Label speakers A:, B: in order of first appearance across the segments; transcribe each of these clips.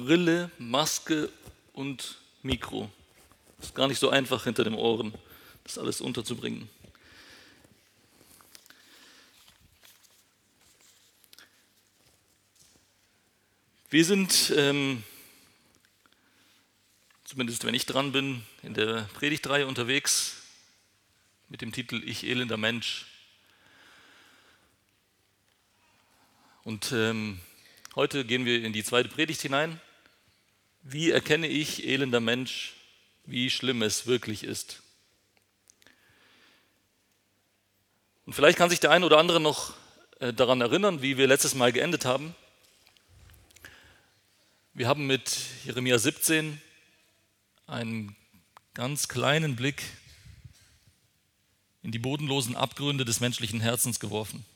A: Brille, Maske und Mikro. Ist gar nicht so einfach hinter den Ohren, das alles unterzubringen. Wir sind, ähm, zumindest wenn ich dran bin, in der Predigtreihe unterwegs mit dem Titel Ich elender Mensch. Und ähm, heute gehen wir in die zweite Predigt hinein. Wie erkenne ich, elender Mensch, wie schlimm es wirklich ist? Und vielleicht kann sich der eine oder andere noch äh, daran erinnern, wie wir letztes Mal geendet haben. Wir haben mit Jeremia 17 einen ganz kleinen Blick in die bodenlosen Abgründe des menschlichen Herzens geworfen.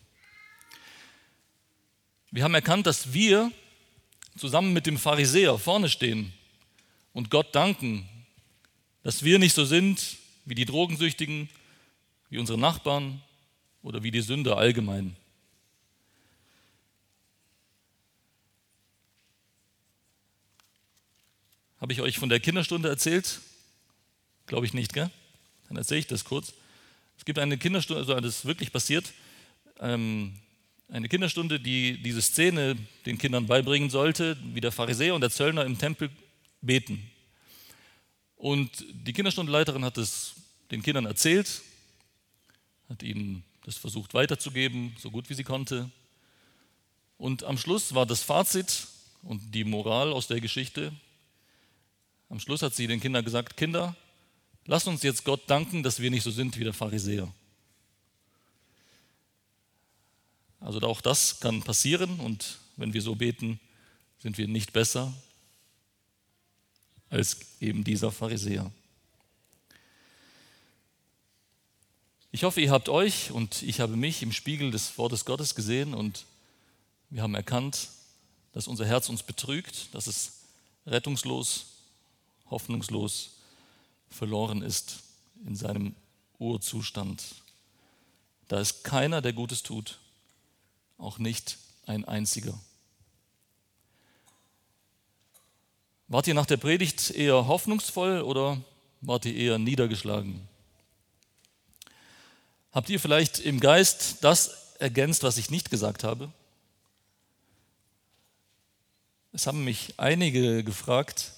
A: Wir haben erkannt, dass wir zusammen mit dem Pharisäer vorne stehen und Gott danken, dass wir nicht so sind wie die Drogensüchtigen, wie unsere Nachbarn oder wie die Sünder allgemein. Habe ich euch von der Kinderstunde erzählt? Glaube ich nicht, gell? Dann erzähle ich das kurz. Es gibt eine Kinderstunde, also das ist wirklich passiert, ähm, eine Kinderstunde, die diese Szene den Kindern beibringen sollte, wie der Pharisäer und der Zöllner im Tempel beten. Und die Kinderstundeleiterin hat es den Kindern erzählt, hat ihnen das versucht weiterzugeben, so gut wie sie konnte. Und am Schluss war das Fazit und die Moral aus der Geschichte, am Schluss hat sie den Kindern gesagt, Kinder, lasst uns jetzt Gott danken, dass wir nicht so sind wie der Pharisäer. Also auch das kann passieren und wenn wir so beten, sind wir nicht besser als eben dieser Pharisäer. Ich hoffe, ihr habt euch und ich habe mich im Spiegel des Wortes Gottes gesehen und wir haben erkannt, dass unser Herz uns betrügt, dass es rettungslos hoffnungslos verloren ist in seinem Urzustand. Da ist keiner, der Gutes tut, auch nicht ein einziger. Wart ihr nach der Predigt eher hoffnungsvoll oder wart ihr eher niedergeschlagen? Habt ihr vielleicht im Geist das ergänzt, was ich nicht gesagt habe? Es haben mich einige gefragt,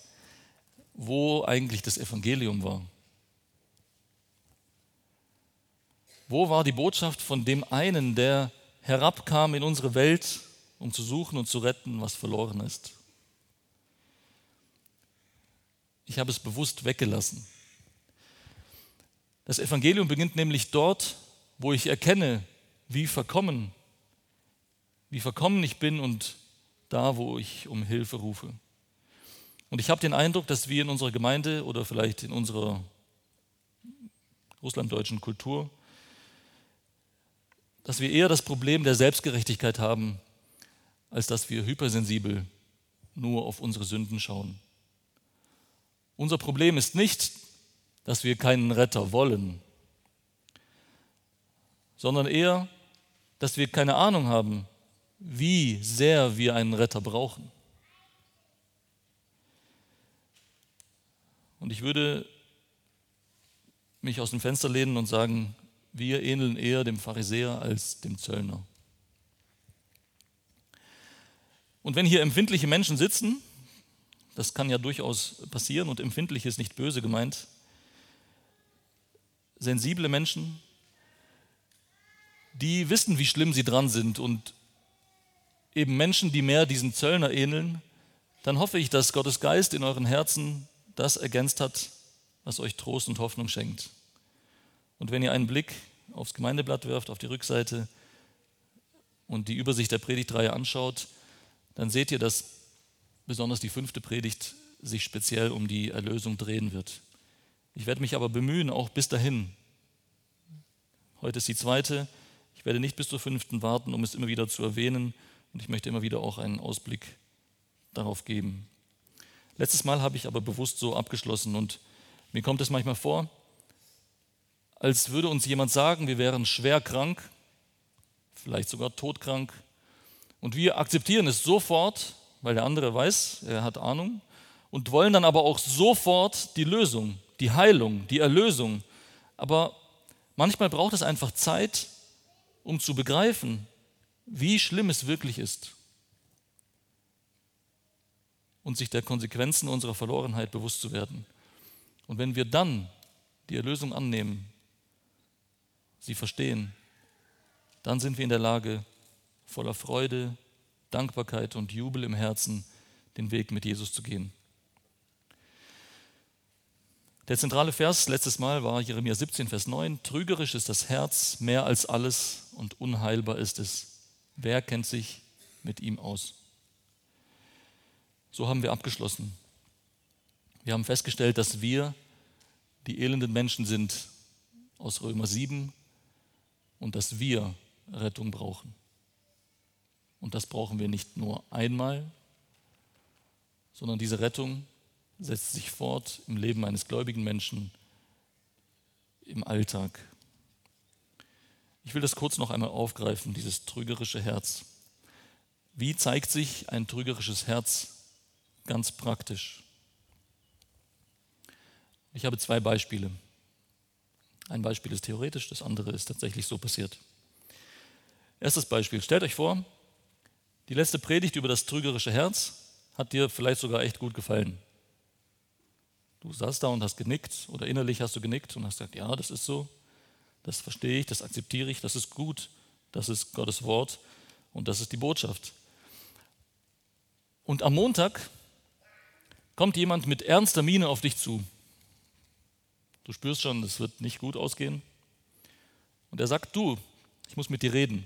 A: wo eigentlich das Evangelium war. Wo war die Botschaft von dem einen, der herabkam in unsere Welt, um zu suchen und zu retten, was verloren ist? Ich habe es bewusst weggelassen. Das Evangelium beginnt nämlich dort, wo ich erkenne, wie verkommen, wie verkommen ich bin und da, wo ich um Hilfe rufe. Und ich habe den Eindruck, dass wir in unserer Gemeinde oder vielleicht in unserer russlanddeutschen Kultur, dass wir eher das Problem der Selbstgerechtigkeit haben, als dass wir hypersensibel nur auf unsere Sünden schauen. Unser Problem ist nicht, dass wir keinen Retter wollen, sondern eher, dass wir keine Ahnung haben, wie sehr wir einen Retter brauchen. Und ich würde mich aus dem Fenster lehnen und sagen, wir ähneln eher dem Pharisäer als dem Zöllner. Und wenn hier empfindliche Menschen sitzen, das kann ja durchaus passieren und empfindlich ist nicht böse gemeint, sensible Menschen, die wissen, wie schlimm sie dran sind und eben Menschen, die mehr diesen Zöllner ähneln, dann hoffe ich, dass Gottes Geist in euren Herzen das ergänzt hat, was euch Trost und Hoffnung schenkt. Und wenn ihr einen Blick aufs Gemeindeblatt wirft, auf die Rückseite und die Übersicht der Predigtreihe anschaut, dann seht ihr, dass besonders die fünfte Predigt sich speziell um die Erlösung drehen wird. Ich werde mich aber bemühen, auch bis dahin. Heute ist die zweite. Ich werde nicht bis zur fünften warten, um es immer wieder zu erwähnen. Und ich möchte immer wieder auch einen Ausblick darauf geben. Letztes Mal habe ich aber bewusst so abgeschlossen und mir kommt es manchmal vor, als würde uns jemand sagen, wir wären schwer krank, vielleicht sogar todkrank, und wir akzeptieren es sofort weil der andere weiß, er hat Ahnung, und wollen dann aber auch sofort die Lösung, die Heilung, die Erlösung. Aber manchmal braucht es einfach Zeit, um zu begreifen, wie schlimm es wirklich ist und sich der Konsequenzen unserer Verlorenheit bewusst zu werden. Und wenn wir dann die Erlösung annehmen, sie verstehen, dann sind wir in der Lage, voller Freude, Dankbarkeit und Jubel im Herzen den Weg mit Jesus zu gehen. Der zentrale Vers letztes Mal war Jeremia 17, Vers 9. Trügerisch ist das Herz mehr als alles und unheilbar ist es. Wer kennt sich mit ihm aus? So haben wir abgeschlossen. Wir haben festgestellt, dass wir die elenden Menschen sind aus Römer 7 und dass wir Rettung brauchen. Und das brauchen wir nicht nur einmal, sondern diese Rettung setzt sich fort im Leben eines gläubigen Menschen, im Alltag. Ich will das kurz noch einmal aufgreifen, dieses trügerische Herz. Wie zeigt sich ein trügerisches Herz ganz praktisch? Ich habe zwei Beispiele. Ein Beispiel ist theoretisch, das andere ist tatsächlich so passiert. Erstes Beispiel. Stellt euch vor, die letzte Predigt über das trügerische Herz hat dir vielleicht sogar echt gut gefallen. Du saßt da und hast genickt oder innerlich hast du genickt und hast gesagt, ja, das ist so, das verstehe ich, das akzeptiere ich, das ist gut, das ist Gottes Wort und das ist die Botschaft. Und am Montag kommt jemand mit ernster Miene auf dich zu. Du spürst schon, das wird nicht gut ausgehen. Und er sagt, du, ich muss mit dir reden.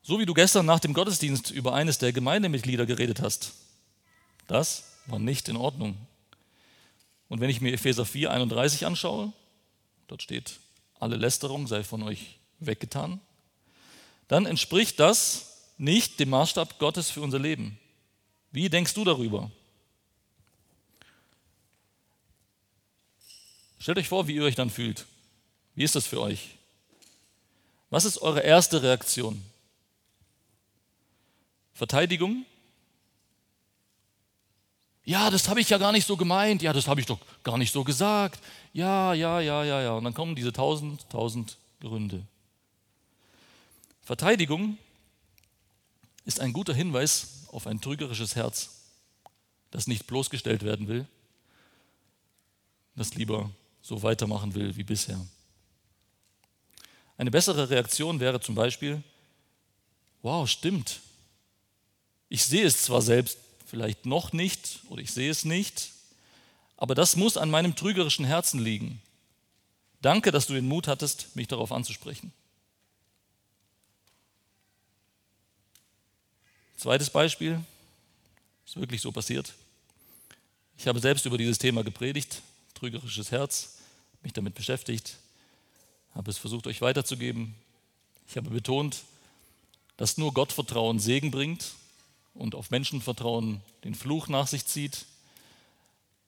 A: So wie du gestern nach dem Gottesdienst über eines der Gemeindemitglieder geredet hast. Das war nicht in Ordnung. Und wenn ich mir Epheser 4, 31 anschaue, dort steht, alle Lästerung sei von euch weggetan, dann entspricht das nicht dem Maßstab Gottes für unser Leben. Wie denkst du darüber? Stellt euch vor, wie ihr euch dann fühlt. Wie ist das für euch? Was ist eure erste Reaktion? Verteidigung? Ja, das habe ich ja gar nicht so gemeint. Ja, das habe ich doch gar nicht so gesagt. Ja, ja, ja, ja, ja. Und dann kommen diese tausend, tausend Gründe. Verteidigung ist ein guter Hinweis auf ein trügerisches Herz, das nicht bloßgestellt werden will, das lieber so weitermachen will wie bisher. Eine bessere Reaktion wäre zum Beispiel, wow, stimmt. Ich sehe es zwar selbst vielleicht noch nicht oder ich sehe es nicht, aber das muss an meinem trügerischen Herzen liegen. Danke, dass du den Mut hattest, mich darauf anzusprechen. Zweites Beispiel, ist wirklich so passiert. Ich habe selbst über dieses Thema gepredigt, trügerisches Herz, mich damit beschäftigt, habe es versucht, euch weiterzugeben. Ich habe betont, dass nur Gottvertrauen Segen bringt und auf Menschenvertrauen den Fluch nach sich zieht.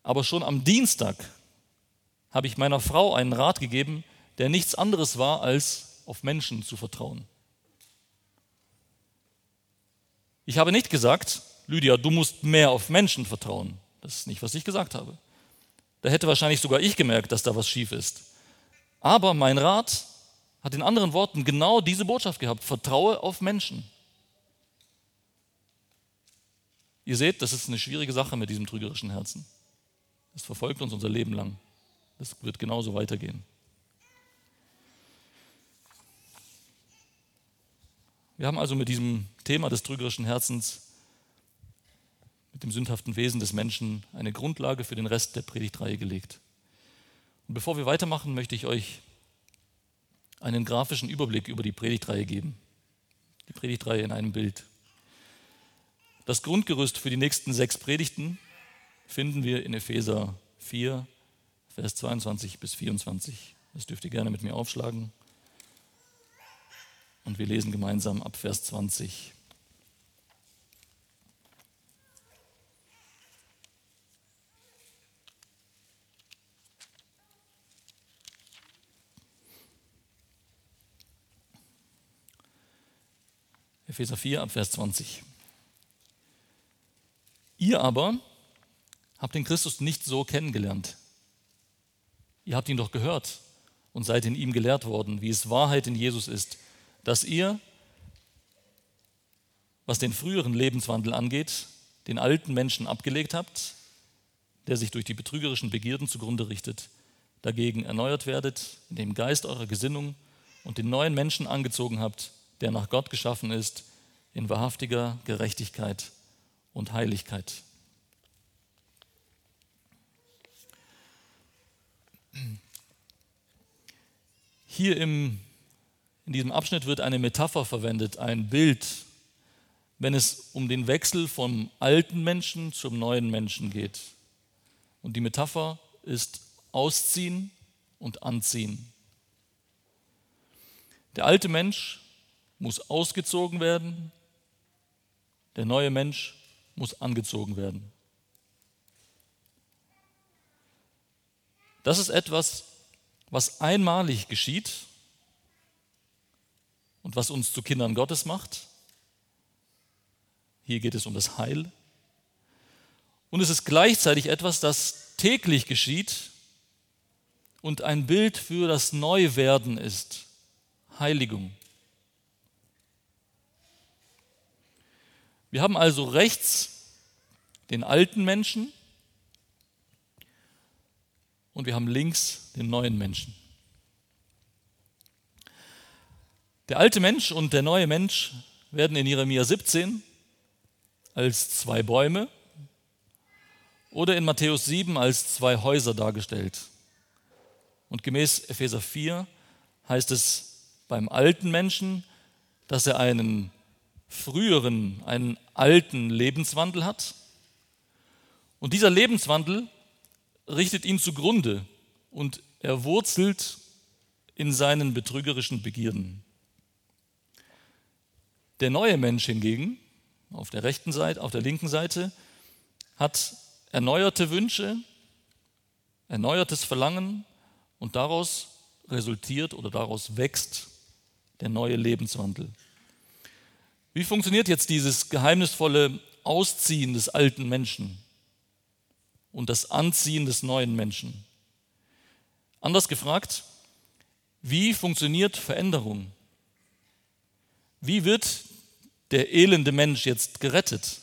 A: Aber schon am Dienstag habe ich meiner Frau einen Rat gegeben, der nichts anderes war, als auf Menschen zu vertrauen. Ich habe nicht gesagt, Lydia, du musst mehr auf Menschen vertrauen. Das ist nicht, was ich gesagt habe. Da hätte wahrscheinlich sogar ich gemerkt, dass da was schief ist. Aber mein Rat hat in anderen Worten genau diese Botschaft gehabt. Vertraue auf Menschen. Ihr seht, das ist eine schwierige Sache mit diesem trügerischen Herzen. Das verfolgt uns unser Leben lang. Das wird genauso weitergehen. Wir haben also mit diesem Thema des trügerischen Herzens, mit dem sündhaften Wesen des Menschen, eine Grundlage für den Rest der Predigtreihe gelegt. Und bevor wir weitermachen, möchte ich euch einen grafischen Überblick über die Predigtreihe geben. Die Predigtreihe in einem Bild. Das Grundgerüst für die nächsten sechs Predigten finden wir in Epheser 4, Vers 22 bis 24. Das dürft ihr gerne mit mir aufschlagen. Und wir lesen gemeinsam ab Vers 20. Epheser 4 ab Vers 20. Ihr aber habt den Christus nicht so kennengelernt. Ihr habt ihn doch gehört und seid in ihm gelehrt worden, wie es Wahrheit in Jesus ist, dass ihr, was den früheren Lebenswandel angeht, den alten Menschen abgelegt habt, der sich durch die betrügerischen Begierden zugrunde richtet, dagegen erneuert werdet, in dem Geist eurer Gesinnung und den neuen Menschen angezogen habt, der nach Gott geschaffen ist, in wahrhaftiger Gerechtigkeit und Heiligkeit. Hier im, in diesem Abschnitt wird eine Metapher verwendet, ein Bild, wenn es um den Wechsel vom alten Menschen zum neuen Menschen geht. Und die Metapher ist Ausziehen und Anziehen. Der alte Mensch muss ausgezogen werden, der neue Mensch muss angezogen werden. Das ist etwas, was einmalig geschieht und was uns zu Kindern Gottes macht. Hier geht es um das Heil. Und es ist gleichzeitig etwas, das täglich geschieht und ein Bild für das Neuwerden ist. Heiligung. Wir haben also rechts den alten Menschen und wir haben links den neuen Menschen. Der alte Mensch und der neue Mensch werden in Jeremia 17 als zwei Bäume oder in Matthäus 7 als zwei Häuser dargestellt. Und gemäß Epheser 4 heißt es beim alten Menschen, dass er einen früheren, einen alten Lebenswandel hat. Und dieser Lebenswandel richtet ihn zugrunde und er wurzelt in seinen betrügerischen Begierden. Der neue Mensch hingegen, auf der rechten Seite, auf der linken Seite, hat erneuerte Wünsche, erneuertes Verlangen und daraus resultiert oder daraus wächst der neue Lebenswandel. Wie funktioniert jetzt dieses geheimnisvolle Ausziehen des alten Menschen? und das Anziehen des neuen Menschen. Anders gefragt, wie funktioniert Veränderung? Wie wird der elende Mensch jetzt gerettet?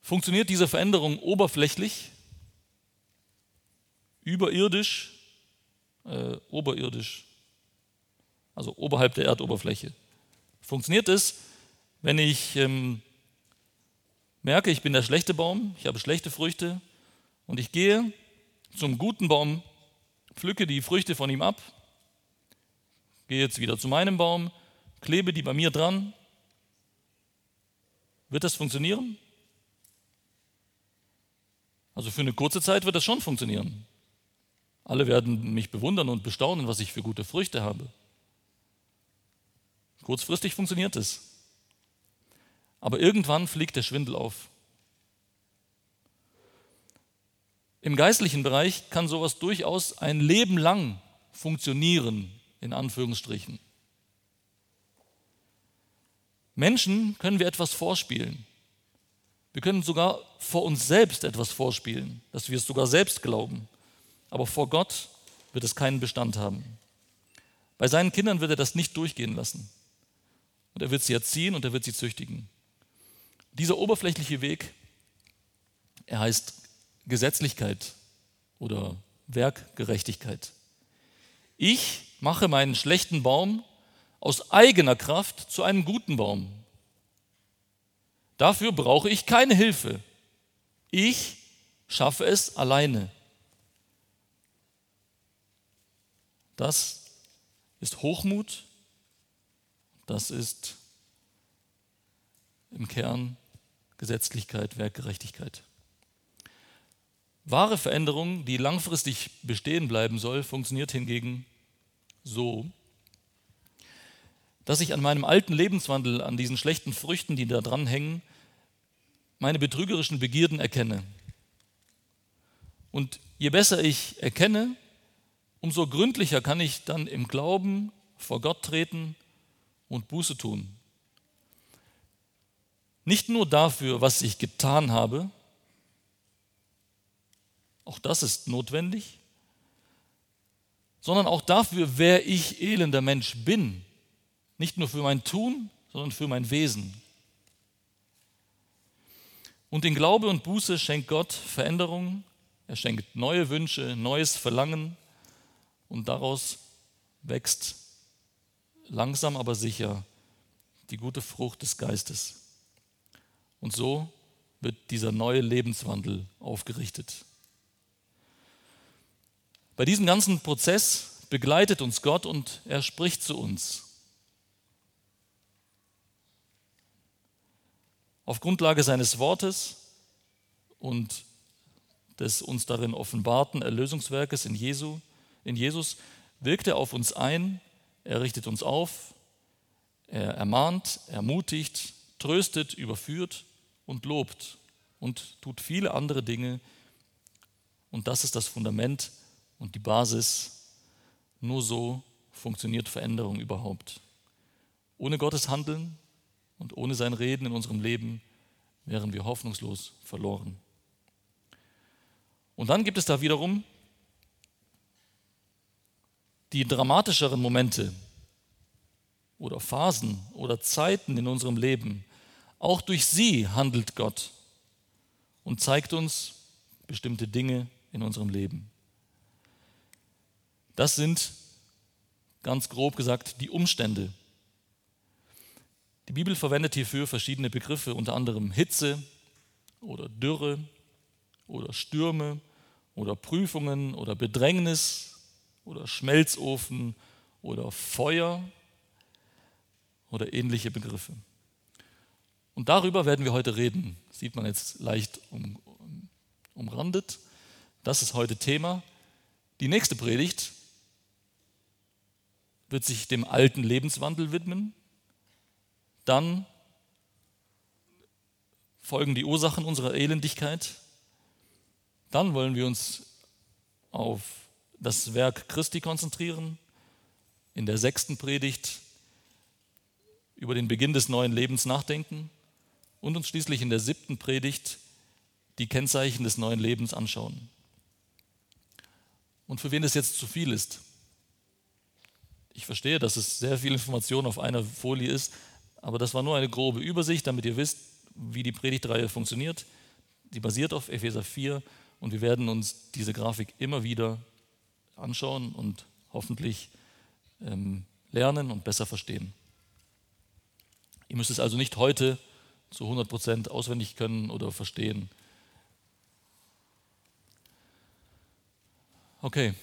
A: Funktioniert diese Veränderung oberflächlich, überirdisch, äh, oberirdisch, also oberhalb der Erdoberfläche? Funktioniert es, wenn ich ähm, merke, ich bin der schlechte Baum, ich habe schlechte Früchte und ich gehe zum guten Baum, pflücke die Früchte von ihm ab, gehe jetzt wieder zu meinem Baum, klebe die bei mir dran. Wird das funktionieren? Also für eine kurze Zeit wird das schon funktionieren. Alle werden mich bewundern und bestaunen, was ich für gute Früchte habe. Kurzfristig funktioniert es. Aber irgendwann fliegt der Schwindel auf. Im geistlichen Bereich kann sowas durchaus ein Leben lang funktionieren, in Anführungsstrichen. Menschen können wir etwas vorspielen. Wir können sogar vor uns selbst etwas vorspielen, dass wir es sogar selbst glauben. Aber vor Gott wird es keinen Bestand haben. Bei seinen Kindern wird er das nicht durchgehen lassen. Und er wird sie erziehen und er wird sie züchtigen. Dieser oberflächliche Weg, er heißt Gesetzlichkeit oder Werkgerechtigkeit. Ich mache meinen schlechten Baum aus eigener Kraft zu einem guten Baum. Dafür brauche ich keine Hilfe. Ich schaffe es alleine. Das ist Hochmut, das ist im Kern Gesetzlichkeit, Werkgerechtigkeit. Wahre Veränderung, die langfristig bestehen bleiben soll, funktioniert hingegen so, dass ich an meinem alten Lebenswandel, an diesen schlechten Früchten, die da dran hängen, meine betrügerischen Begierden erkenne. Und je besser ich erkenne, umso gründlicher kann ich dann im Glauben vor Gott treten und Buße tun. Nicht nur dafür, was ich getan habe, auch das ist notwendig, sondern auch dafür, wer ich elender Mensch bin. Nicht nur für mein Tun, sondern für mein Wesen. Und in Glaube und Buße schenkt Gott Veränderungen, er schenkt neue Wünsche, neues Verlangen und daraus wächst langsam aber sicher die gute Frucht des Geistes. Und so wird dieser neue Lebenswandel aufgerichtet. Bei diesem ganzen Prozess begleitet uns Gott und er spricht zu uns. Auf Grundlage seines Wortes und des uns darin offenbarten Erlösungswerkes in, Jesu, in Jesus wirkt er auf uns ein, er richtet uns auf, er ermahnt, ermutigt, tröstet, überführt und lobt und tut viele andere Dinge. Und das ist das Fundament und die Basis. Nur so funktioniert Veränderung überhaupt. Ohne Gottes Handeln und ohne sein Reden in unserem Leben wären wir hoffnungslos verloren. Und dann gibt es da wiederum die dramatischeren Momente oder Phasen oder Zeiten in unserem Leben. Auch durch sie handelt Gott und zeigt uns bestimmte Dinge in unserem Leben. Das sind ganz grob gesagt die Umstände, die Bibel verwendet hierfür verschiedene Begriffe, unter anderem Hitze oder Dürre oder Stürme oder Prüfungen oder Bedrängnis oder Schmelzofen oder Feuer oder ähnliche Begriffe. Und darüber werden wir heute reden. Sieht man jetzt leicht um, umrandet. Das ist heute Thema. Die nächste Predigt wird sich dem alten Lebenswandel widmen. Dann folgen die Ursachen unserer Elendigkeit. Dann wollen wir uns auf das Werk Christi konzentrieren. In der sechsten Predigt über den Beginn des neuen Lebens nachdenken und uns schließlich in der siebten Predigt die Kennzeichen des neuen Lebens anschauen. Und für wen es jetzt zu viel ist, ich verstehe, dass es sehr viel Information auf einer Folie ist, aber das war nur eine grobe Übersicht, damit ihr wisst, wie die Predigtreihe funktioniert. Sie basiert auf Epheser 4 und wir werden uns diese Grafik immer wieder anschauen und hoffentlich ähm, lernen und besser verstehen. Ihr müsst es also nicht heute zu 100 Prozent auswendig können oder verstehen. Okay.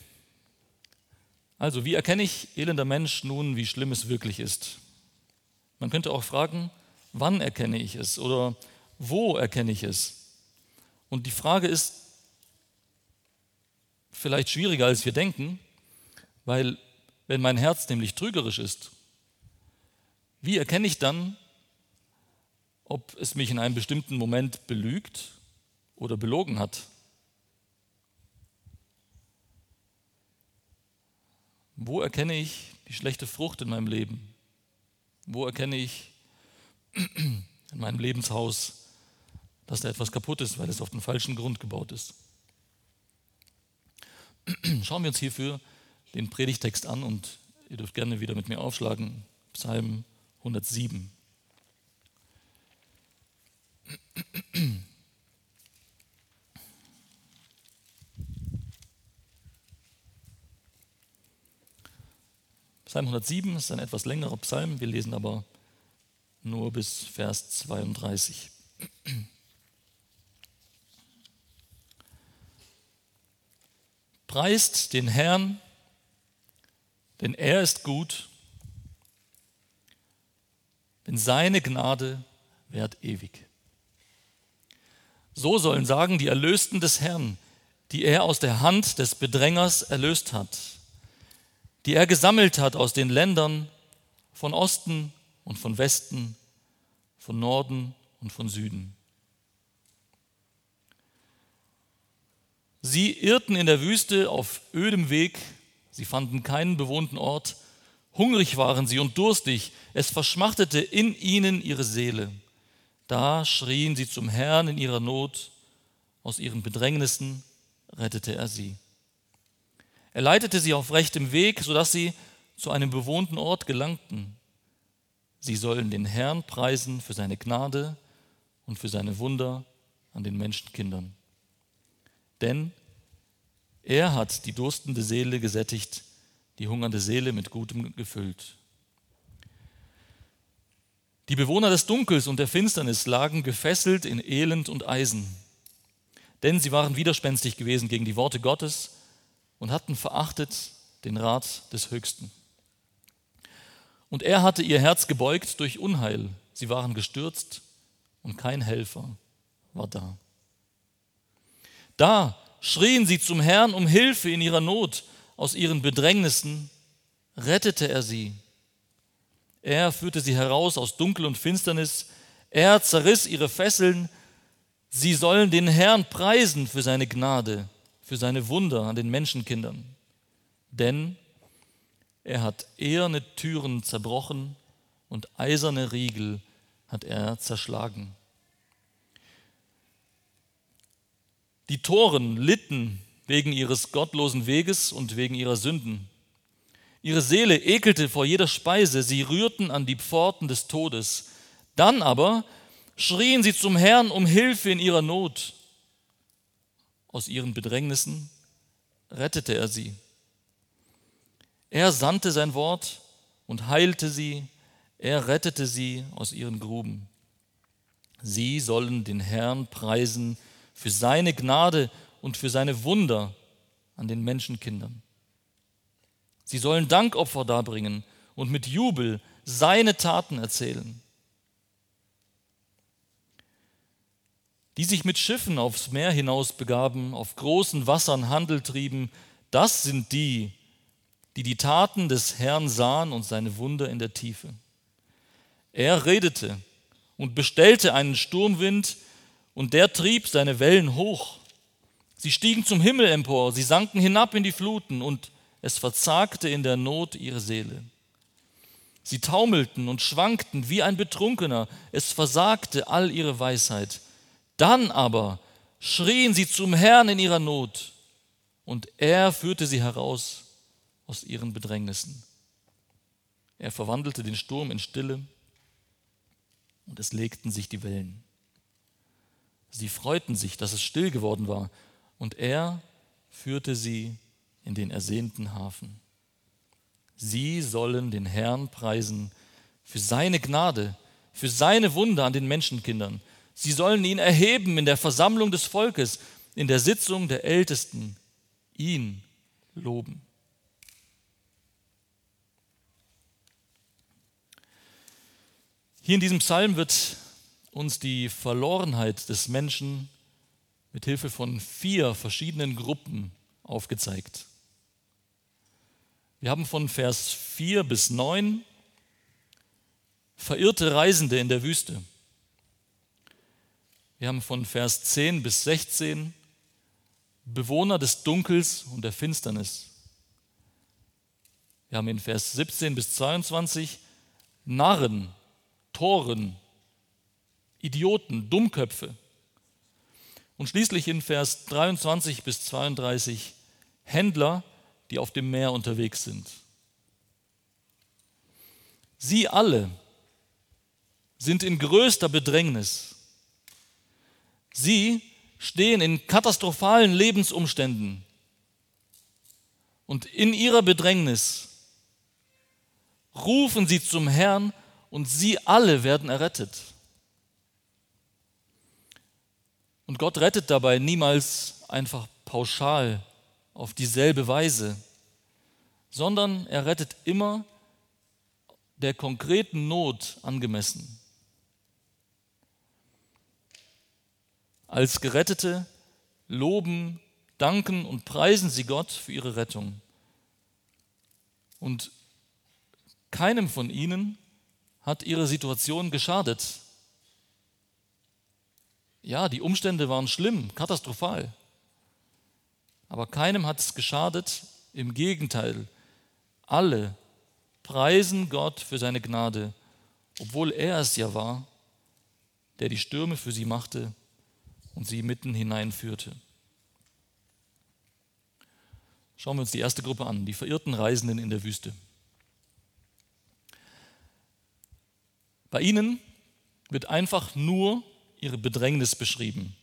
A: Also, wie erkenne ich, elender Mensch, nun, wie schlimm es wirklich ist? Man könnte auch fragen, wann erkenne ich es oder wo erkenne ich es? Und die Frage ist vielleicht schwieriger, als wir denken, weil wenn mein Herz nämlich trügerisch ist, wie erkenne ich dann, ob es mich in einem bestimmten Moment belügt oder belogen hat? Wo erkenne ich die schlechte Frucht in meinem Leben? Wo erkenne ich in meinem Lebenshaus, dass da etwas kaputt ist, weil es auf den falschen Grund gebaut ist? Schauen wir uns hierfür den Predigtext an und ihr dürft gerne wieder mit mir aufschlagen. Psalm 107. Psalm 107 ist ein etwas längerer Psalm, wir lesen aber nur bis Vers 32. Preist den Herrn, denn er ist gut, denn seine Gnade währt ewig. So sollen sagen die Erlösten des Herrn, die er aus der Hand des Bedrängers erlöst hat die er gesammelt hat aus den Ländern von Osten und von Westen, von Norden und von Süden. Sie irrten in der Wüste auf ödem Weg, sie fanden keinen bewohnten Ort. Hungrig waren sie und durstig, es verschmachtete in ihnen ihre Seele. Da schrien sie zum Herrn in ihrer Not, aus ihren Bedrängnissen rettete er sie. Er leitete sie auf rechtem Weg, sodass sie zu einem bewohnten Ort gelangten. Sie sollen den Herrn preisen für seine Gnade und für seine Wunder an den Menschenkindern. Denn er hat die durstende Seele gesättigt, die hungernde Seele mit Gutem gefüllt. Die Bewohner des Dunkels und der Finsternis lagen gefesselt in Elend und Eisen, denn sie waren widerspenstig gewesen gegen die Worte Gottes und hatten verachtet den Rat des Höchsten. Und er hatte ihr Herz gebeugt durch Unheil. Sie waren gestürzt und kein Helfer war da. Da schrien sie zum Herrn um Hilfe in ihrer Not. Aus ihren Bedrängnissen rettete er sie. Er führte sie heraus aus Dunkel und Finsternis. Er zerriss ihre Fesseln. Sie sollen den Herrn preisen für seine Gnade, für seine Wunder an den Menschenkindern. Denn er hat eherne Türen zerbrochen und eiserne Riegel hat er zerschlagen. Die Toren litten wegen ihres gottlosen Weges und wegen ihrer Sünden. Ihre Seele ekelte vor jeder Speise, sie rührten an die Pforten des Todes. Dann aber schrien sie zum Herrn um Hilfe in ihrer Not. Aus ihren Bedrängnissen rettete er sie. Er sandte sein Wort und heilte sie, er rettete sie aus ihren Gruben. Sie sollen den Herrn preisen für seine Gnade und für seine Wunder an den Menschenkindern. Sie sollen Dankopfer darbringen und mit Jubel seine Taten erzählen. Die sich mit Schiffen aufs Meer hinaus begaben, auf großen Wassern Handel trieben, das sind die, die die Taten des Herrn sahen und seine Wunder in der Tiefe. Er redete und bestellte einen Sturmwind, und der trieb seine Wellen hoch. Sie stiegen zum Himmel empor, sie sanken hinab in die Fluten, und es verzagte in der Not ihre Seele. Sie taumelten und schwankten wie ein Betrunkener, es versagte all ihre Weisheit. Dann aber schrien sie zum Herrn in ihrer Not, und er führte sie heraus aus ihren Bedrängnissen. Er verwandelte den Sturm in Stille und es legten sich die Wellen. Sie freuten sich, dass es still geworden war und er führte sie in den ersehnten Hafen. Sie sollen den Herrn preisen für seine Gnade, für seine Wunder an den Menschenkindern. Sie sollen ihn erheben in der Versammlung des Volkes, in der Sitzung der Ältesten, ihn loben. Hier in diesem Psalm wird uns die Verlorenheit des Menschen mit Hilfe von vier verschiedenen Gruppen aufgezeigt. Wir haben von Vers 4 bis 9 verirrte Reisende in der Wüste. Wir haben von Vers 10 bis 16 Bewohner des Dunkels und der Finsternis. Wir haben in Vers 17 bis 22 Narren Toren, Idioten, Dummköpfe. Und schließlich in Vers 23 bis 32 Händler, die auf dem Meer unterwegs sind. Sie alle sind in größter Bedrängnis. Sie stehen in katastrophalen Lebensumständen. Und in ihrer Bedrängnis rufen sie zum Herrn und sie alle werden errettet. Und Gott rettet dabei niemals einfach pauschal auf dieselbe Weise, sondern er rettet immer der konkreten Not angemessen. Als Gerettete loben, danken und preisen sie Gott für ihre Rettung. Und keinem von ihnen hat ihre Situation geschadet. Ja, die Umstände waren schlimm, katastrophal. Aber keinem hat es geschadet. Im Gegenteil, alle preisen Gott für seine Gnade, obwohl er es ja war, der die Stürme für sie machte und sie mitten hineinführte. Schauen wir uns die erste Gruppe an, die verirrten Reisenden in der Wüste. Bei ihnen wird einfach nur ihre Bedrängnis beschrieben.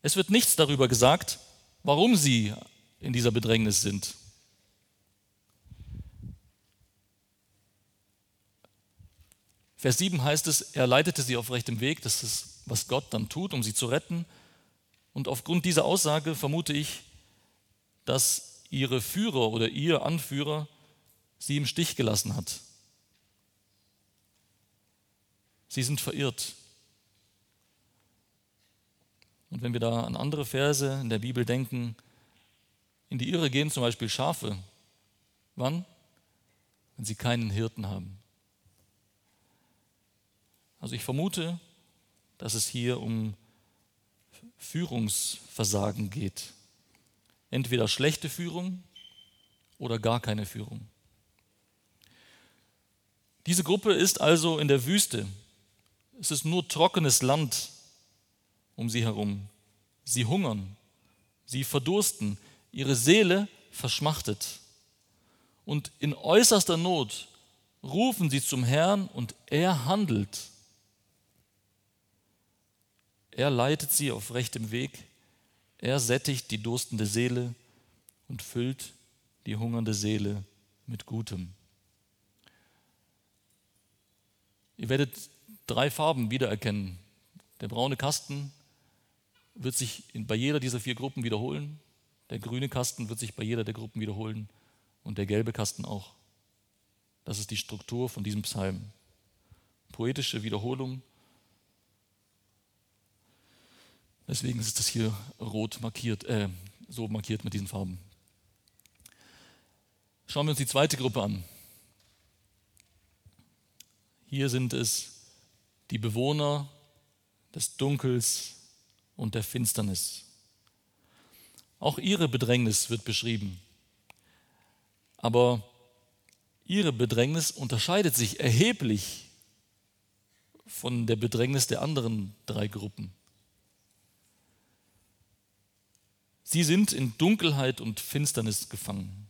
A: Es wird nichts darüber gesagt, warum sie in dieser Bedrängnis sind. Vers 7 heißt es, er leitete sie auf rechtem Weg, das ist, was Gott dann tut, um sie zu retten. Und aufgrund dieser Aussage vermute ich, dass ihre Führer oder ihr Anführer sie im Stich gelassen hat. Sie sind verirrt. Und wenn wir da an andere Verse in der Bibel denken, in die Irre gehen zum Beispiel Schafe. Wann? Wenn sie keinen Hirten haben. Also ich vermute, dass es hier um Führungsversagen geht. Entweder schlechte Führung oder gar keine Führung. Diese Gruppe ist also in der Wüste. Es ist nur trockenes Land um sie herum. Sie hungern, sie verdursten, ihre Seele verschmachtet. Und in äußerster Not rufen sie zum Herrn und er handelt. Er leitet sie auf rechtem Weg. Er sättigt die durstende Seele und füllt die hungernde Seele mit Gutem. Ihr werdet drei Farben wiedererkennen. Der braune Kasten wird sich bei jeder dieser vier Gruppen wiederholen. Der grüne Kasten wird sich bei jeder der Gruppen wiederholen und der gelbe Kasten auch. Das ist die Struktur von diesem Psalm. Poetische Wiederholung Deswegen ist das hier rot markiert, äh, so markiert mit diesen Farben. Schauen wir uns die zweite Gruppe an. Hier sind es die Bewohner des Dunkels und der Finsternis. Auch ihre Bedrängnis wird beschrieben. Aber ihre Bedrängnis unterscheidet sich erheblich von der Bedrängnis der anderen drei Gruppen. Sie sind in Dunkelheit und Finsternis gefangen.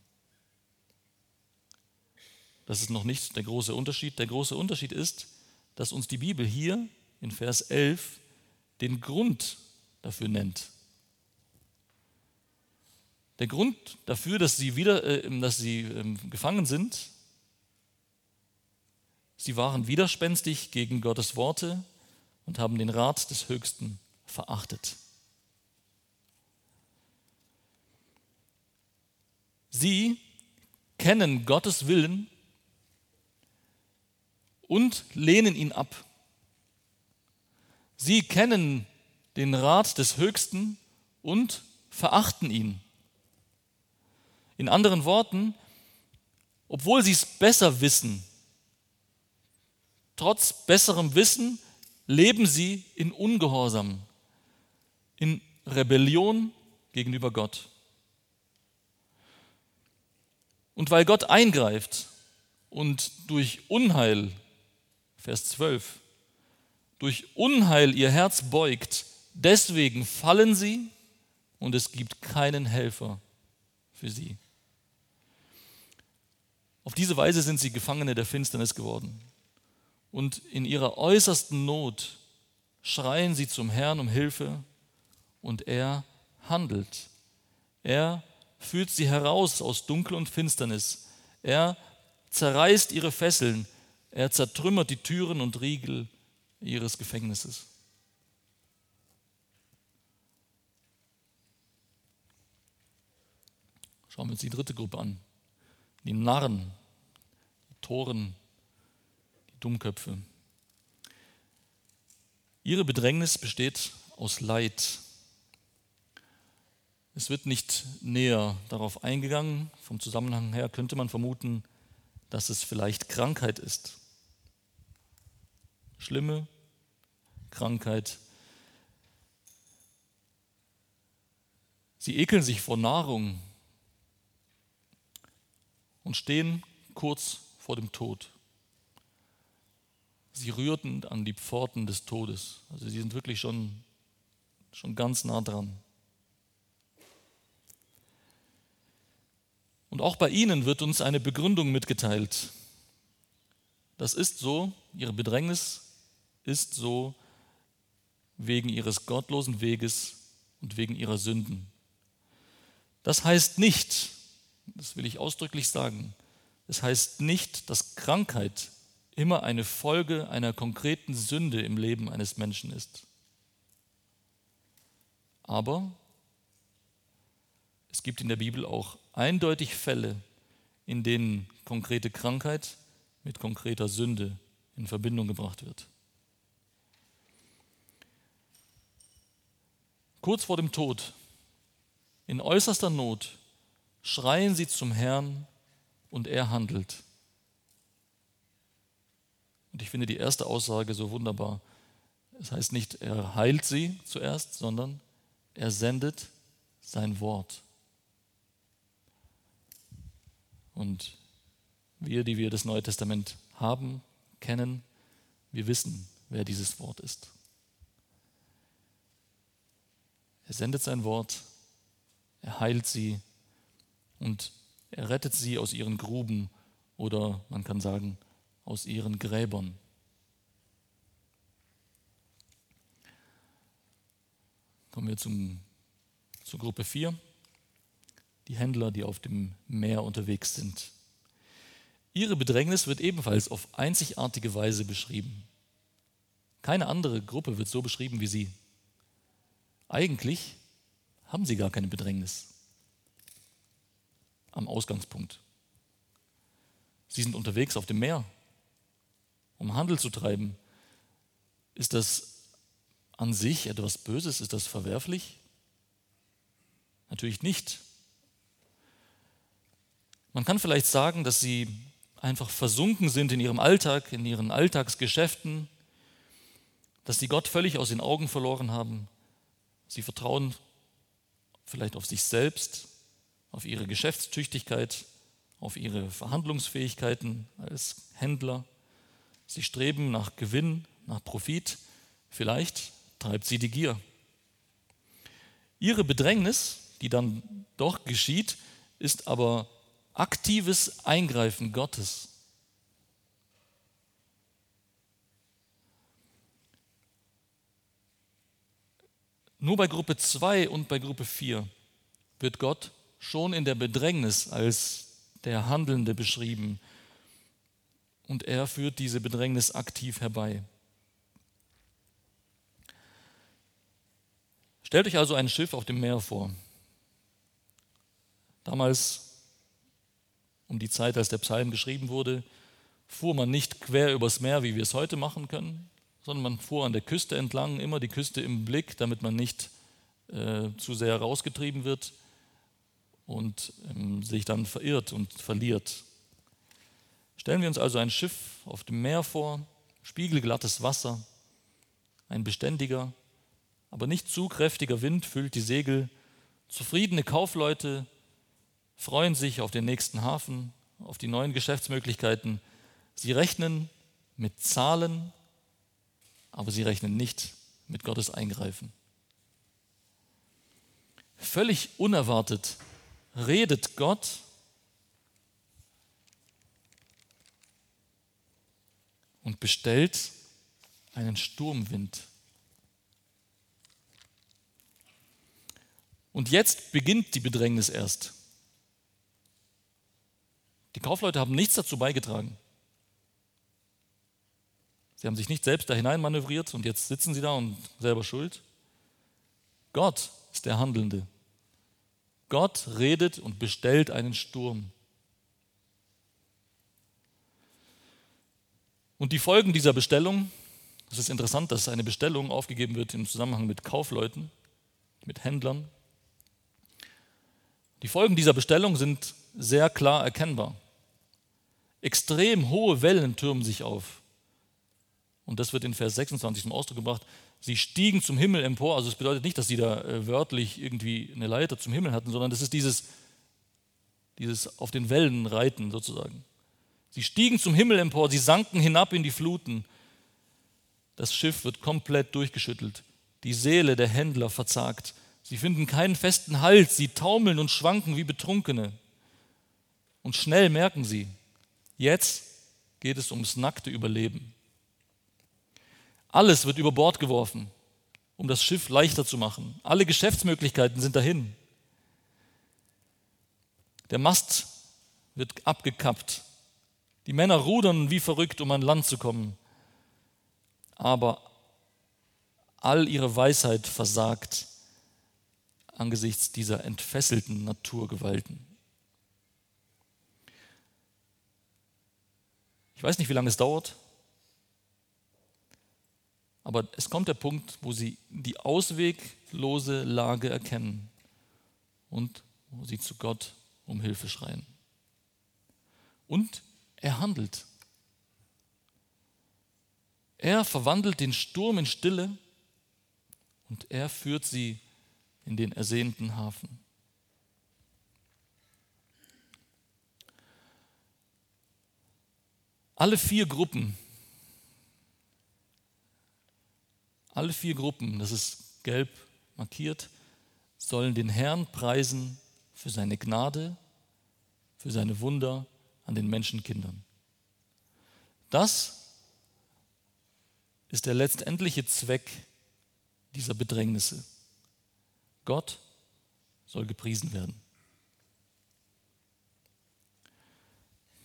A: Das ist noch nicht der große Unterschied. Der große Unterschied ist, dass uns die Bibel hier in Vers 11 den Grund dafür nennt. Der Grund dafür, dass sie, wieder, äh, dass sie äh, gefangen sind, sie waren widerspenstig gegen Gottes Worte und haben den Rat des Höchsten verachtet. Sie kennen Gottes Willen und lehnen ihn ab. Sie kennen den Rat des Höchsten und verachten ihn. In anderen Worten, obwohl sie es besser wissen, trotz besserem Wissen leben sie in Ungehorsam, in Rebellion gegenüber Gott. Und weil Gott eingreift und durch Unheil, Vers 12, durch Unheil ihr Herz beugt, deswegen fallen sie und es gibt keinen Helfer für sie. Auf diese Weise sind sie Gefangene der Finsternis geworden. Und in ihrer äußersten Not schreien sie zum Herrn um Hilfe und er handelt. Er führt sie heraus aus Dunkel und Finsternis. Er zerreißt ihre Fesseln. Er zertrümmert die Türen und Riegel ihres Gefängnisses. Schauen wir uns die dritte Gruppe an. Die Narren, die Toren, die Dummköpfe. Ihre Bedrängnis besteht aus Leid, es wird nicht näher darauf eingegangen. Vom Zusammenhang her könnte man vermuten, dass es vielleicht Krankheit ist. Schlimme Krankheit. Sie ekeln sich vor Nahrung und stehen kurz vor dem Tod. Sie rührten an die Pforten des Todes. Also sie sind wirklich schon, schon ganz nah dran. Und auch bei ihnen wird uns eine Begründung mitgeteilt. Das ist so, ihre Bedrängnis ist so wegen ihres gottlosen Weges und wegen ihrer Sünden. Das heißt nicht, das will ich ausdrücklich sagen, das heißt nicht, dass Krankheit immer eine Folge einer konkreten Sünde im Leben eines Menschen ist. Aber es gibt in der Bibel auch eindeutig Fälle, in denen konkrete Krankheit mit konkreter Sünde in Verbindung gebracht wird. Kurz vor dem Tod, in äußerster Not, schreien sie zum Herrn und er handelt. Und ich finde die erste Aussage so wunderbar. Es heißt nicht, er heilt sie zuerst, sondern er sendet sein Wort. Und wir, die wir das Neue Testament haben, kennen, wir wissen, wer dieses Wort ist. Er sendet sein Wort, er heilt sie und er rettet sie aus ihren Gruben oder man kann sagen, aus ihren Gräbern. Kommen wir zum, zur Gruppe 4 die Händler, die auf dem Meer unterwegs sind. Ihre Bedrängnis wird ebenfalls auf einzigartige Weise beschrieben. Keine andere Gruppe wird so beschrieben wie sie. Eigentlich haben sie gar keine Bedrängnis am Ausgangspunkt. Sie sind unterwegs auf dem Meer, um Handel zu treiben. Ist das an sich etwas Böses? Ist das verwerflich? Natürlich nicht. Man kann vielleicht sagen, dass sie einfach versunken sind in ihrem Alltag, in ihren Alltagsgeschäften, dass sie Gott völlig aus den Augen verloren haben. Sie vertrauen vielleicht auf sich selbst, auf ihre Geschäftstüchtigkeit, auf ihre Verhandlungsfähigkeiten als Händler. Sie streben nach Gewinn, nach Profit. Vielleicht treibt sie die Gier. Ihre Bedrängnis, die dann doch geschieht, ist aber aktives Eingreifen Gottes. Nur bei Gruppe 2 und bei Gruppe 4 wird Gott schon in der Bedrängnis als der Handelnde beschrieben. Und er führt diese Bedrängnis aktiv herbei. Stellt euch also ein Schiff auf dem Meer vor. Damals um die Zeit, als der Psalm geschrieben wurde, fuhr man nicht quer übers Meer, wie wir es heute machen können, sondern man fuhr an der Küste entlang, immer die Küste im Blick, damit man nicht äh, zu sehr rausgetrieben wird und ähm, sich dann verirrt und verliert. Stellen wir uns also ein Schiff auf dem Meer vor, spiegelglattes Wasser, ein beständiger, aber nicht zu kräftiger Wind füllt die Segel, zufriedene Kaufleute freuen sich auf den nächsten Hafen, auf die neuen Geschäftsmöglichkeiten. Sie rechnen mit Zahlen, aber sie rechnen nicht mit Gottes Eingreifen. Völlig unerwartet redet Gott und bestellt einen Sturmwind. Und jetzt beginnt die Bedrängnis erst. Die Kaufleute haben nichts dazu beigetragen. Sie haben sich nicht selbst da hinein manövriert und jetzt sitzen sie da und selber schuld. Gott ist der Handelnde. Gott redet und bestellt einen Sturm. Und die Folgen dieser Bestellung, es ist interessant, dass eine Bestellung aufgegeben wird im Zusammenhang mit Kaufleuten, mit Händlern. Die Folgen dieser Bestellung sind sehr klar erkennbar. Extrem hohe Wellen türmen sich auf. Und das wird in Vers 26 zum Ausdruck gebracht. Sie stiegen zum Himmel empor. Also es bedeutet nicht, dass sie da äh, wörtlich irgendwie eine Leiter zum Himmel hatten, sondern das ist dieses, dieses auf den Wellen reiten sozusagen. Sie stiegen zum Himmel empor, sie sanken hinab in die Fluten. Das Schiff wird komplett durchgeschüttelt. Die Seele der Händler verzagt. Sie finden keinen festen Halt, sie taumeln und schwanken wie Betrunkene. Und schnell merken sie, jetzt geht es ums nackte Überleben. Alles wird über Bord geworfen, um das Schiff leichter zu machen. Alle Geschäftsmöglichkeiten sind dahin. Der Mast wird abgekappt. Die Männer rudern wie verrückt, um an Land zu kommen. Aber all ihre Weisheit versagt angesichts dieser entfesselten Naturgewalten. Ich weiß nicht, wie lange es dauert, aber es kommt der Punkt, wo sie die ausweglose Lage erkennen und wo sie zu Gott um Hilfe schreien. Und er handelt. Er verwandelt den Sturm in Stille und er führt sie in den ersehnten Hafen. Alle vier Gruppen, alle vier Gruppen, das ist gelb markiert, sollen den Herrn preisen für seine Gnade, für seine Wunder an den Menschenkindern. Das ist der letztendliche Zweck dieser Bedrängnisse. Gott soll gepriesen werden.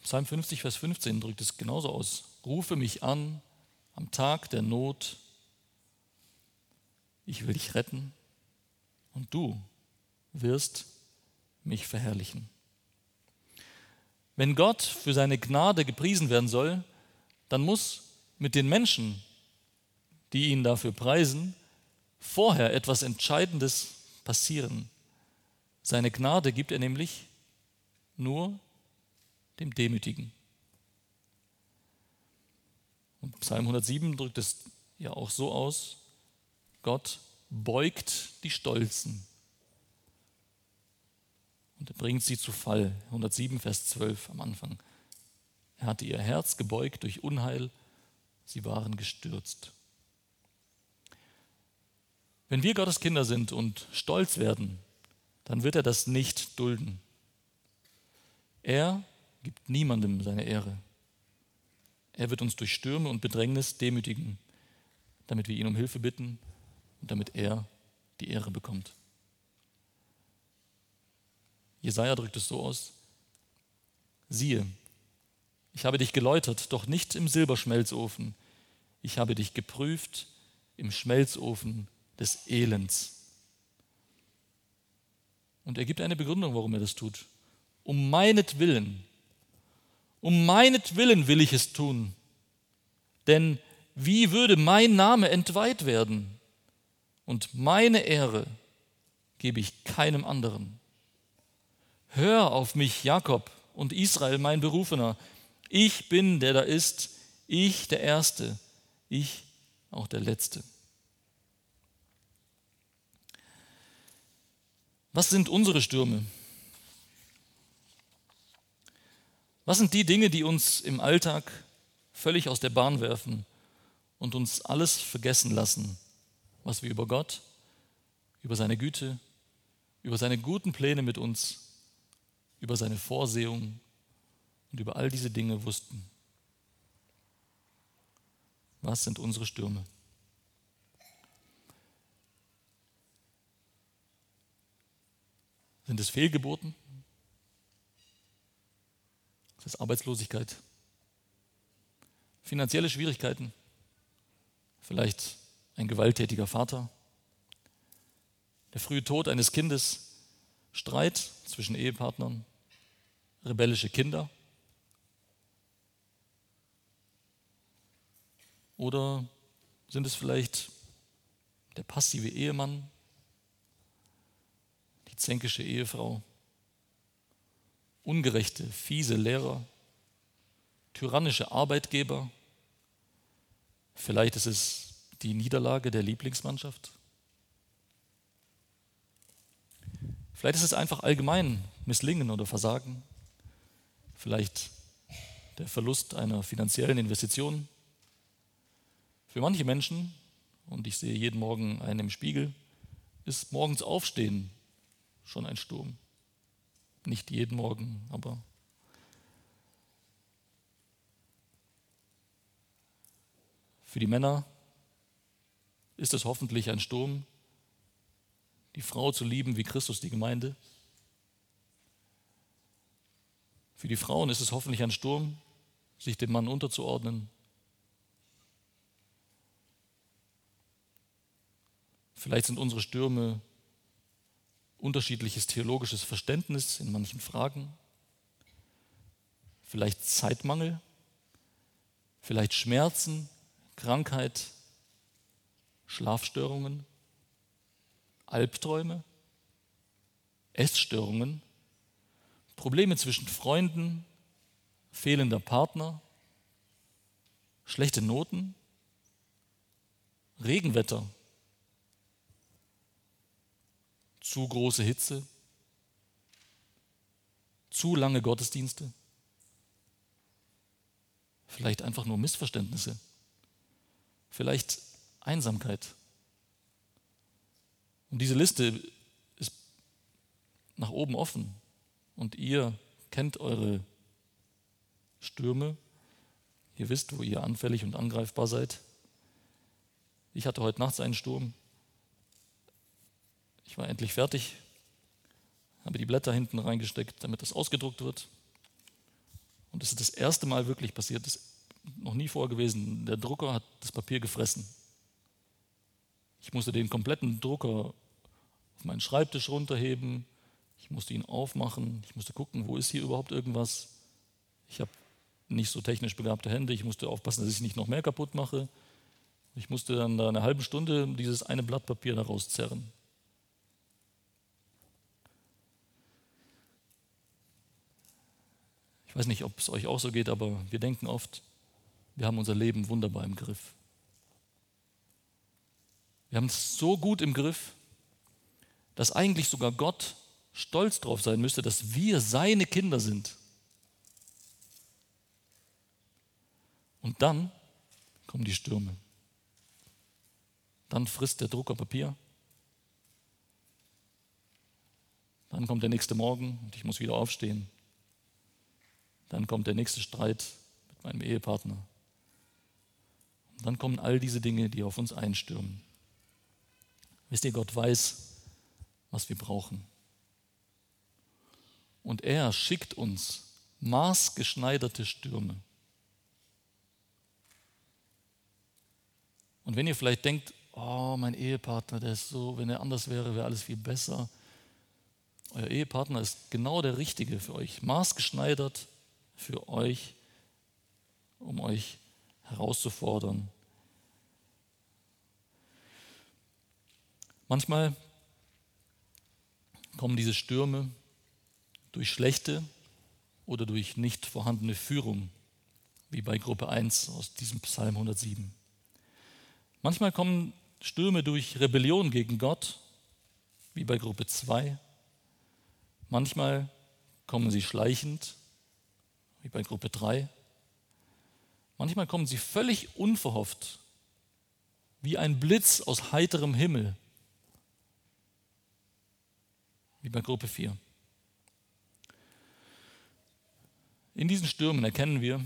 A: Psalm 50, Vers 15 drückt es genauso aus. Rufe mich an am Tag der Not. Ich will dich retten und du wirst mich verherrlichen. Wenn Gott für seine Gnade gepriesen werden soll, dann muss mit den Menschen, die ihn dafür preisen, vorher etwas Entscheidendes passieren. Seine Gnade gibt er nämlich nur dem Demütigen. Und Psalm 107 drückt es ja auch so aus, Gott beugt die Stolzen und er bringt sie zu Fall. 107, Vers 12 am Anfang. Er hatte ihr Herz gebeugt durch Unheil, sie waren gestürzt. Wenn wir Gottes Kinder sind und stolz werden, dann wird er das nicht dulden. Er gibt niemandem seine Ehre. Er wird uns durch Stürme und Bedrängnis demütigen, damit wir ihn um Hilfe bitten und damit er die Ehre bekommt. Jesaja drückt es so aus: Siehe, ich habe dich geläutert, doch nicht im Silberschmelzofen. Ich habe dich geprüft im Schmelzofen des Elends. Und er gibt eine Begründung, warum er das tut. Um meinetwillen, um meinetwillen will ich es tun. Denn wie würde mein Name entweiht werden? Und meine Ehre gebe ich keinem anderen. Hör auf mich, Jakob und Israel, mein Berufener. Ich bin, der da ist, ich der Erste, ich auch der Letzte. Was sind unsere Stürme? Was sind die Dinge, die uns im Alltag völlig aus der Bahn werfen und uns alles vergessen lassen, was wir über Gott, über seine Güte, über seine guten Pläne mit uns, über seine Vorsehung und über all diese Dinge wussten? Was sind unsere Stürme? Sind es Fehlgeburten? Ist es Arbeitslosigkeit? Finanzielle Schwierigkeiten? Vielleicht ein gewalttätiger Vater? Der frühe Tod eines Kindes? Streit zwischen Ehepartnern? Rebellische Kinder? Oder sind es vielleicht der passive Ehemann, zänkische Ehefrau, ungerechte, fiese Lehrer, tyrannische Arbeitgeber. Vielleicht ist es die Niederlage der Lieblingsmannschaft. Vielleicht ist es einfach allgemein Misslingen oder Versagen. Vielleicht der Verlust einer finanziellen Investition. Für manche Menschen, und ich sehe jeden Morgen einen im Spiegel, ist morgens Aufstehen schon ein Sturm. Nicht jeden Morgen, aber für die Männer ist es hoffentlich ein Sturm, die Frau zu lieben wie Christus die Gemeinde. Für die Frauen ist es hoffentlich ein Sturm, sich dem Mann unterzuordnen. Vielleicht sind unsere Stürme unterschiedliches theologisches Verständnis in manchen Fragen, vielleicht Zeitmangel, vielleicht Schmerzen, Krankheit, Schlafstörungen, Albträume, Essstörungen, Probleme zwischen Freunden, fehlender Partner, schlechte Noten, Regenwetter, zu große Hitze, zu lange Gottesdienste, vielleicht einfach nur Missverständnisse, vielleicht Einsamkeit. Und diese Liste ist nach oben offen und ihr kennt eure Stürme, ihr wisst, wo ihr anfällig und angreifbar seid. Ich hatte heute Nachts einen Sturm. Ich war endlich fertig, habe die Blätter hinten reingesteckt, damit das ausgedruckt wird. Und es ist das erste Mal wirklich passiert, das ist noch nie vorher gewesen. Der Drucker hat das Papier gefressen. Ich musste den kompletten Drucker auf meinen Schreibtisch runterheben. Ich musste ihn aufmachen. Ich musste gucken, wo ist hier überhaupt irgendwas. Ich habe nicht so technisch begabte Hände. Ich musste aufpassen, dass ich nicht noch mehr kaputt mache. Ich musste dann da eine halbe Stunde dieses eine Blatt Papier da rauszerren. Ich weiß nicht, ob es euch auch so geht, aber wir denken oft, wir haben unser Leben wunderbar im Griff. Wir haben es so gut im Griff, dass eigentlich sogar Gott stolz darauf sein müsste, dass wir seine Kinder sind. Und dann kommen die Stürme. Dann frisst der Drucker Papier. Dann kommt der nächste Morgen und ich muss wieder aufstehen. Dann kommt der nächste Streit mit meinem Ehepartner. Und dann kommen all diese Dinge, die auf uns einstürmen. Wisst ihr, Gott weiß, was wir brauchen. Und er schickt uns maßgeschneiderte Stürme. Und wenn ihr vielleicht denkt, oh, mein Ehepartner, der ist so, wenn er anders wäre, wäre alles viel besser. Euer Ehepartner ist genau der Richtige für euch, maßgeschneidert für euch, um euch herauszufordern. Manchmal kommen diese Stürme durch schlechte oder durch nicht vorhandene Führung, wie bei Gruppe 1 aus diesem Psalm 107. Manchmal kommen Stürme durch Rebellion gegen Gott, wie bei Gruppe 2. Manchmal kommen sie schleichend, wie bei Gruppe 3. Manchmal kommen sie völlig unverhofft, wie ein Blitz aus heiterem Himmel, wie bei Gruppe 4. In diesen Stürmen erkennen wir,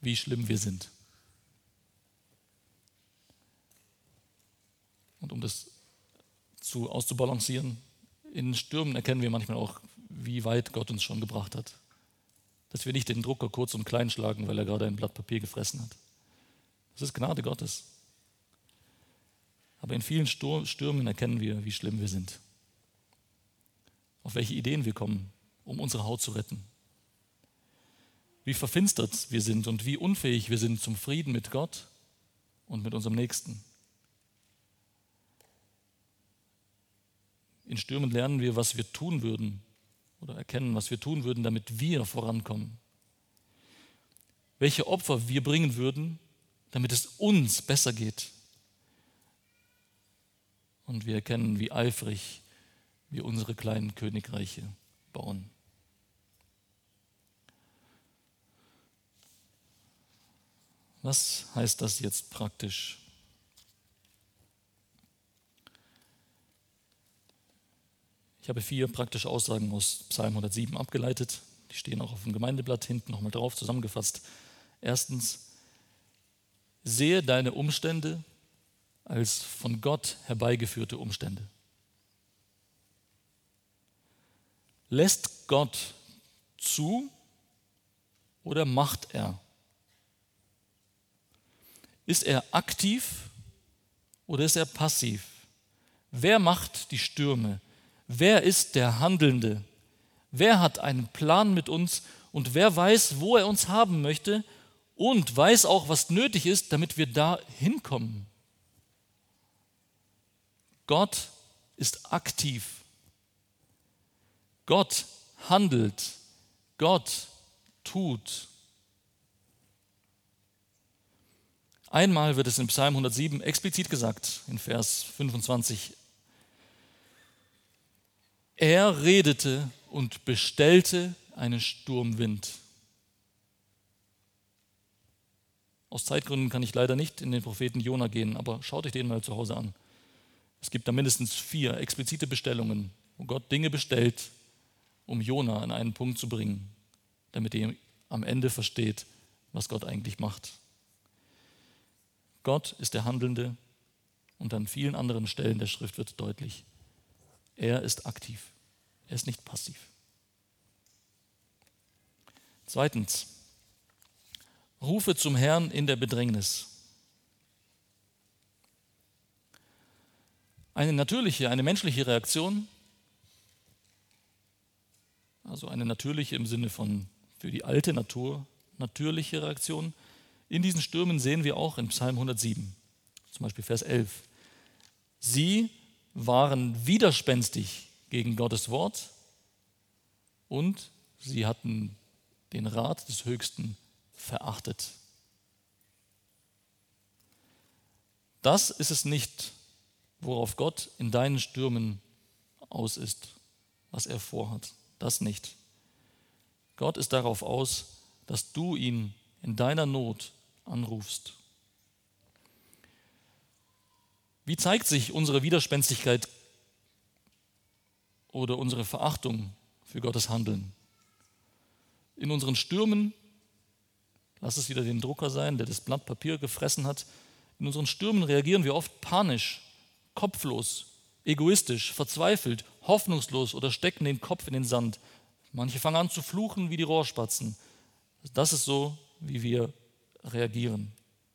A: wie schlimm wir sind. Und um das zu, auszubalancieren, in Stürmen erkennen wir manchmal auch, wie weit Gott uns schon gebracht hat dass wir nicht den Drucker kurz und klein schlagen, weil er gerade ein Blatt Papier gefressen hat. Das ist Gnade Gottes. Aber in vielen Stürmen erkennen wir, wie schlimm wir sind. Auf welche Ideen wir kommen, um unsere Haut zu retten. Wie verfinstert wir sind und wie unfähig wir sind zum Frieden mit Gott und mit unserem Nächsten. In Stürmen lernen wir, was wir tun würden, oder erkennen, was wir tun würden, damit wir vorankommen. Welche Opfer wir bringen würden, damit es uns besser geht. Und wir erkennen, wie eifrig wir unsere kleinen Königreiche bauen. Was heißt das jetzt praktisch? Ich habe vier praktische Aussagen aus Psalm 107 abgeleitet. Die stehen auch auf dem Gemeindeblatt hinten nochmal drauf zusammengefasst. Erstens, sehe deine Umstände als von Gott herbeigeführte Umstände. Lässt Gott zu oder macht er? Ist er aktiv oder ist er passiv? Wer macht die Stürme? Wer ist der Handelnde? Wer hat einen Plan mit uns und wer weiß, wo er uns haben möchte und weiß auch, was nötig ist, damit wir da hinkommen? Gott ist aktiv. Gott handelt. Gott tut. Einmal wird es in Psalm 107 explizit gesagt, in Vers 25 er redete und bestellte einen Sturmwind. Aus Zeitgründen kann ich leider nicht in den Propheten Jona gehen, aber schaut euch den mal zu Hause an. Es gibt da mindestens vier explizite Bestellungen, wo Gott Dinge bestellt, um Jona an einen Punkt zu bringen, damit er am Ende versteht, was Gott eigentlich macht. Gott ist der Handelnde und an vielen anderen Stellen der Schrift wird deutlich, er ist aktiv. Er ist nicht passiv. Zweitens, rufe zum Herrn in der Bedrängnis. Eine natürliche, eine menschliche Reaktion, also eine natürliche im Sinne von für die alte Natur, natürliche Reaktion. In diesen Stürmen sehen wir auch in Psalm 107, zum Beispiel Vers 11. Sie waren widerspenstig gegen Gottes Wort und sie hatten den Rat des Höchsten verachtet. Das ist es nicht, worauf Gott in deinen Stürmen aus ist, was er vorhat. Das nicht. Gott ist darauf aus, dass du ihn in deiner Not anrufst. Wie zeigt sich unsere Widerspenstigkeit oder unsere Verachtung für Gottes Handeln? In unseren Stürmen, lass es wieder den Drucker sein, der das Blatt Papier gefressen hat, in unseren Stürmen reagieren wir oft panisch, kopflos, egoistisch, verzweifelt, hoffnungslos oder stecken den Kopf in den Sand. Manche fangen an zu fluchen wie die Rohrspatzen. Das ist so, wie wir reagieren.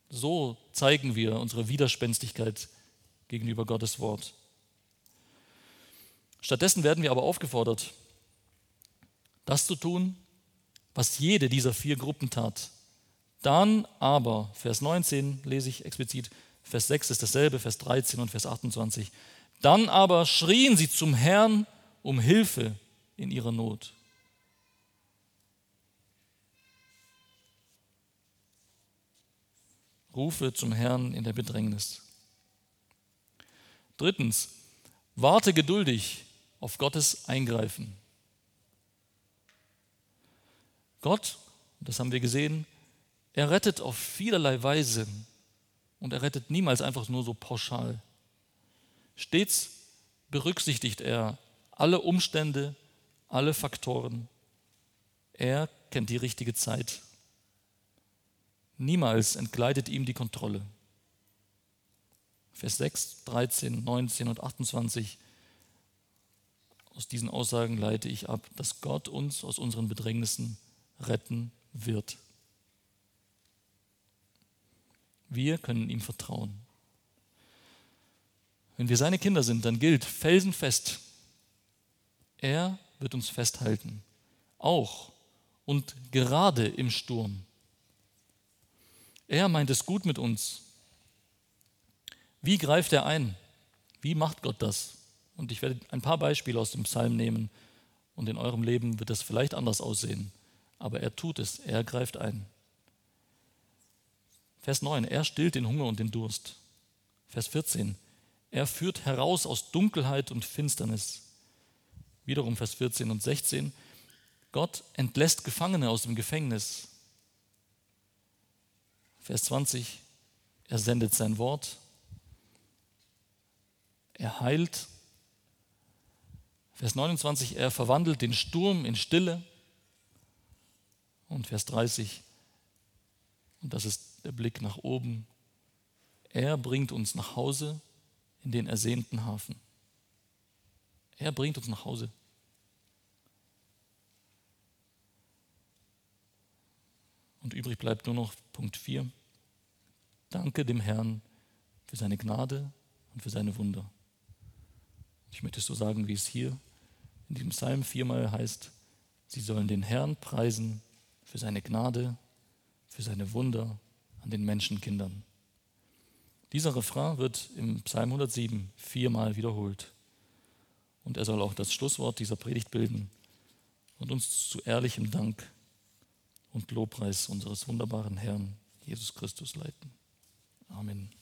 A: So zeigen wir unsere Widerspenstigkeit gegenüber Gottes Wort. Stattdessen werden wir aber aufgefordert, das zu tun, was jede dieser vier Gruppen tat. Dann aber, Vers 19 lese ich explizit, Vers 6 ist dasselbe, Vers 13 und Vers 28. Dann aber schrien sie zum Herrn um Hilfe in ihrer Not. Rufe zum Herrn in der Bedrängnis. Drittens, warte geduldig auf Gottes Eingreifen. Gott, das haben wir gesehen, er rettet auf vielerlei Weise und er rettet niemals einfach nur so pauschal. Stets berücksichtigt er alle Umstände, alle Faktoren. Er kennt die richtige Zeit. Niemals entgleitet ihm die Kontrolle. Vers 6, 13, 19 und 28 aus diesen Aussagen leite ich ab, dass Gott uns aus unseren Bedrängnissen retten wird. Wir können ihm vertrauen. Wenn wir seine Kinder sind, dann gilt felsenfest, er wird uns festhalten, auch und gerade im Sturm. Er meint es gut mit uns. Wie greift er ein? Wie macht Gott das? Und ich werde ein paar Beispiele aus dem Psalm nehmen und in eurem Leben wird das vielleicht anders aussehen. Aber er tut es, er greift ein. Vers 9, er stillt den Hunger und den Durst. Vers 14, er führt heraus aus Dunkelheit und Finsternis. Wiederum Vers 14 und 16, Gott entlässt Gefangene aus dem Gefängnis. Vers 20, er sendet sein Wort, er heilt. Vers 29, er verwandelt den Sturm in Stille. Und Vers 30, und das ist der Blick nach oben, er bringt uns nach Hause in den ersehnten Hafen. Er bringt uns nach Hause. Und übrig bleibt nur noch Punkt 4. Danke dem Herrn für seine Gnade und für seine Wunder. Ich möchte es so sagen, wie es hier in diesem Psalm viermal heißt, sie sollen den Herrn preisen für seine Gnade, für seine Wunder an den Menschenkindern. Dieser Refrain wird im Psalm 107 viermal wiederholt. Und er soll auch das Schlusswort dieser Predigt bilden und uns zu ehrlichem Dank und Lobpreis unseres wunderbaren Herrn Jesus Christus leiten. Amen.